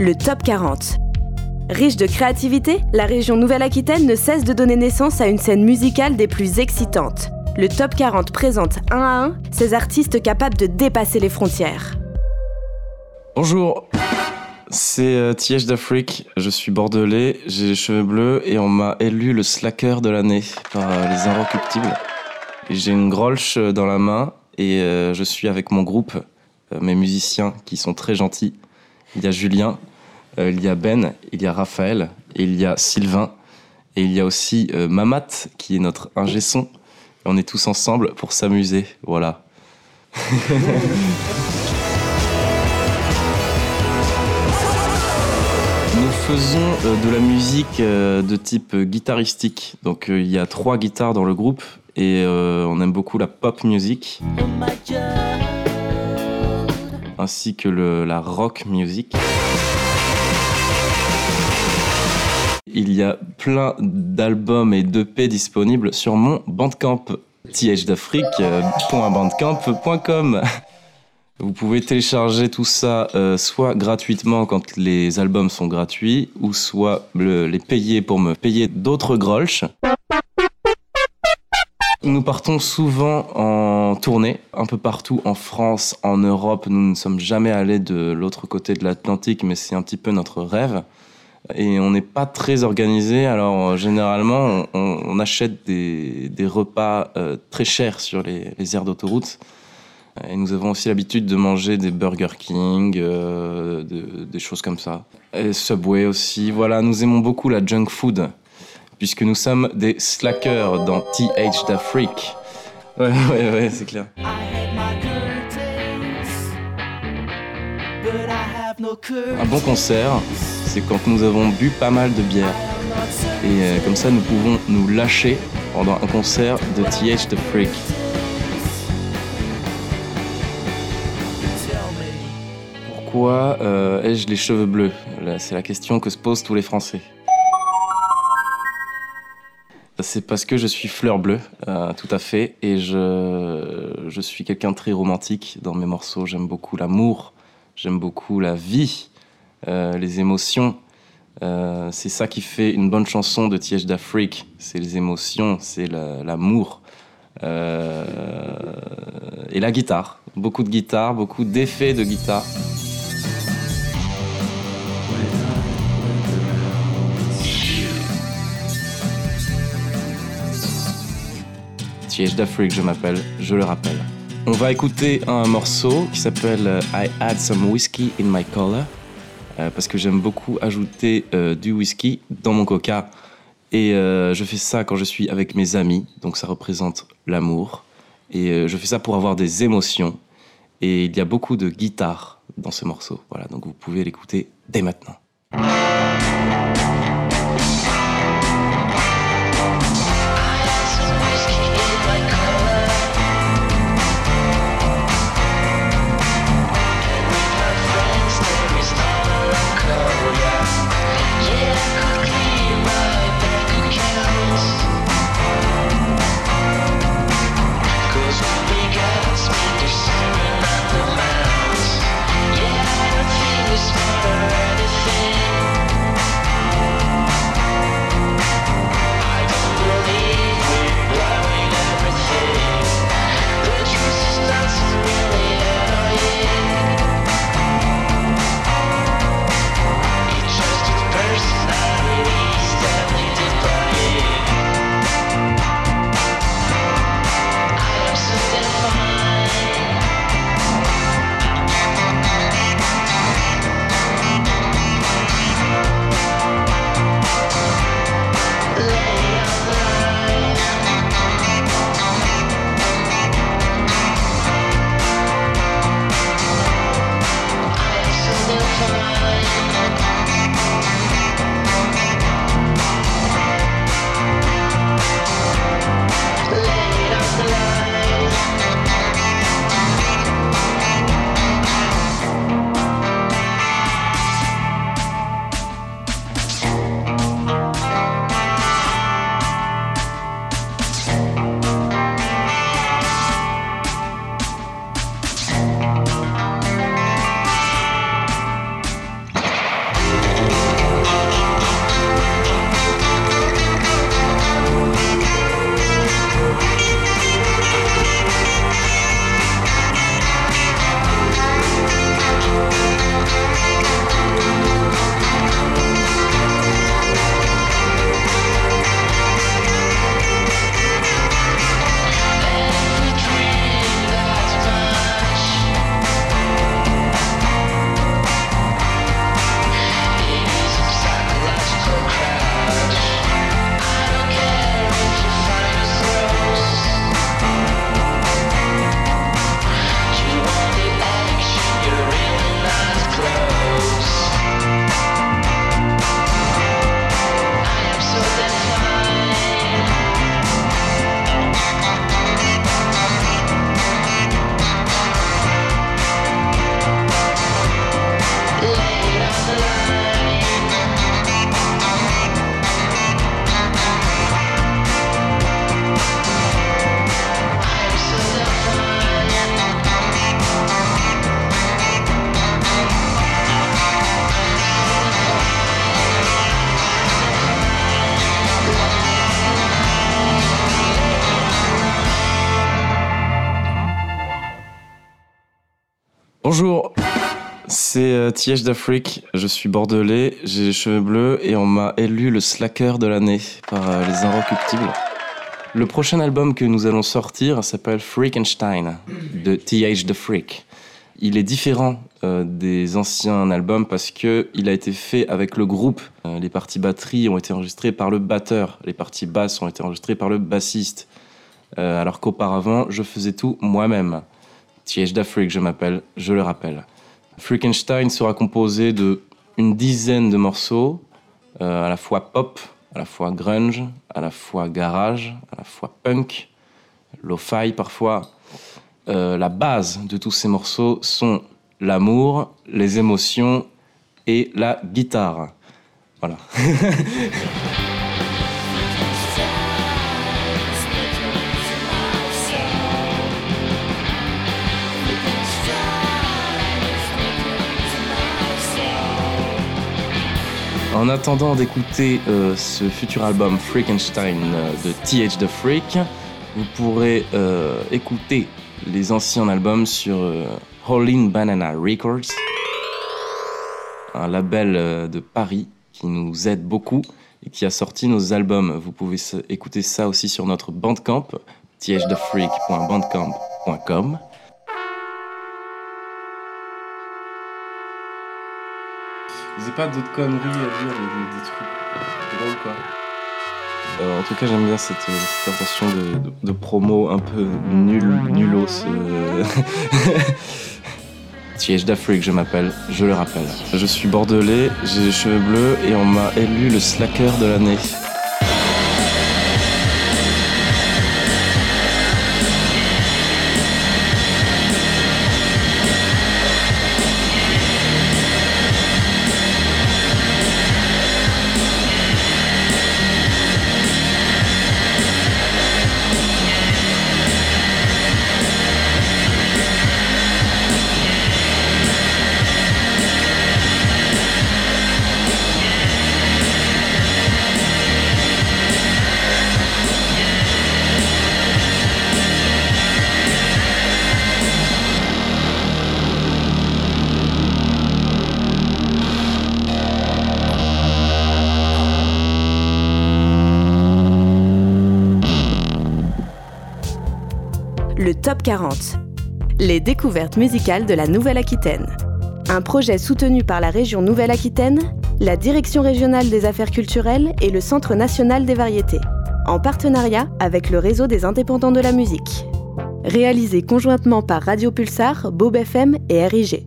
le Top 40. Riche de créativité, la région Nouvelle-Aquitaine ne cesse de donner naissance à une scène musicale des plus excitantes. Le Top 40 présente un à un ces artistes capables de dépasser les frontières. Bonjour, c'est euh, Tiège d'Afrique, je suis bordelais, j'ai les cheveux bleus et on m'a élu le slacker de l'année par euh, les Inrecuptibles. J'ai une grolche dans la main et euh, je suis avec mon groupe, euh, mes musiciens qui sont très gentils. Il y a Julien, euh, il y a Ben, il y a Raphaël, il y a Sylvain, et il y a aussi euh, Mamat qui est notre ingé son. On est tous ensemble pour s'amuser, voilà. Nous faisons euh, de la musique de type guitaristique. Donc il y a trois guitares dans le groupe et on aime beaucoup la pop music ainsi que le- la rock music. Il y a plein d'albums et d'EP disponibles sur mon Bandcamp thdafrique.bandcamp.com. Vous pouvez télécharger tout ça euh, soit gratuitement quand les albums sont gratuits, ou soit le- les payer pour me payer d'autres grolsch. Nous partons souvent en tournée, un peu partout en France, en Europe. Nous ne sommes jamais allés de l'autre côté de l'Atlantique, mais c'est un petit peu notre rêve. Et on n'est pas très organisé, alors euh, généralement on, achète des, des repas euh, très chers sur les, les aires d'autoroute. Et nous avons aussi l'habitude de manger des Burger King, euh, de- des choses comme ça. Et Subway aussi. Voilà, nous aimons beaucoup la junk food, puisque nous sommes des slackers dans TH d'Afrique. Ouais, ouais, ouais, c'est clair. I had my curtains, but I have no curtains. Un bon concert, c'est quand nous avons bu pas mal de bière. Et euh, comme ça, nous pouvons nous lâcher pendant un concert de TH The Freak. Pourquoi euh, ai-je les cheveux bleus? C'est la question que se posent tous les Français. C'est parce que je suis fleur bleue, euh, tout à fait, et je, je suis quelqu'un de très romantique dans mes morceaux. J'aime beaucoup l'amour, j'aime beaucoup la vie, les émotions. Euh, c'est ça qui fait une bonne chanson de Tiège d'Afrique. C'est les émotions, c'est la- l'amour. Euh, et la guitare. Beaucoup de guitare, beaucoup d'effets de guitare. Tiège d'Afrique, je m'appelle, je le rappelle. On va écouter un morceau qui s'appelle euh, I Add Some Whiskey in My Color. Euh, parce que j'aime beaucoup ajouter euh, du whisky dans mon coca. Et euh, je fais ça quand je suis avec mes amis, donc ça représente l'amour. Et je fais ça pour avoir des émotions. Et il y a beaucoup de guitare dans ce morceau. Voilà, donc vous pouvez l'écouter dès maintenant. Bonjour, c'est euh, Tiège d'Afrique. Je suis bordelais, j'ai les cheveux bleus et on m'a élu le slacker de l'année par euh, les Inrecuptibles. Le prochain album que nous allons sortir s'appelle Freakenstein de TH The Freak. Il est différent euh, des anciens albums parce que il a été fait avec le groupe. Les parties batterie ont été enregistrées par le batteur, les parties basses ont été enregistrées par le bassiste. Alors qu'auparavant, je faisais tout moi-même. TH d'Afrique, je m'appelle, je le rappelle. Freakenstein sera composé de une dizaine de morceaux, euh, à la fois pop, à la fois grunge, à la fois garage, à la fois punk, lo-fi parfois. Euh, la base de tous ces morceaux sont l'amour, les émotions et la guitare. Voilà. En attendant d'écouter euh, ce futur album Freakenstein euh, de TH The Freak, vous pourrez euh, écouter les anciens albums sur euh, Hollin Banana Records, un label de Paris qui nous aide beaucoup et qui a sorti nos albums. Vous pouvez écouter ça aussi sur notre Bandcamp, thethefreak.bandcamp.com. N'avez pas d'autres conneries à dire, des, trucs drôles quoi Euh, En tout cas, j'aime bien cette, cette intention de, promo un peu nul, nulos. Euh... Tiège d'Afrique, je m'appelle, je le rappelle. Je suis bordelais, j'ai les cheveux bleus et on m'a élu le slacker de l'année. Le Top 40. Les découvertes musicales de la Nouvelle-Aquitaine. Un projet soutenu par la région Nouvelle-Aquitaine, la Direction régionale des affaires culturelles et le Centre national des variétés, en partenariat avec le réseau des indépendants de la musique. Réalisé conjointement par Radio Pulsar, Bob FM et RIG.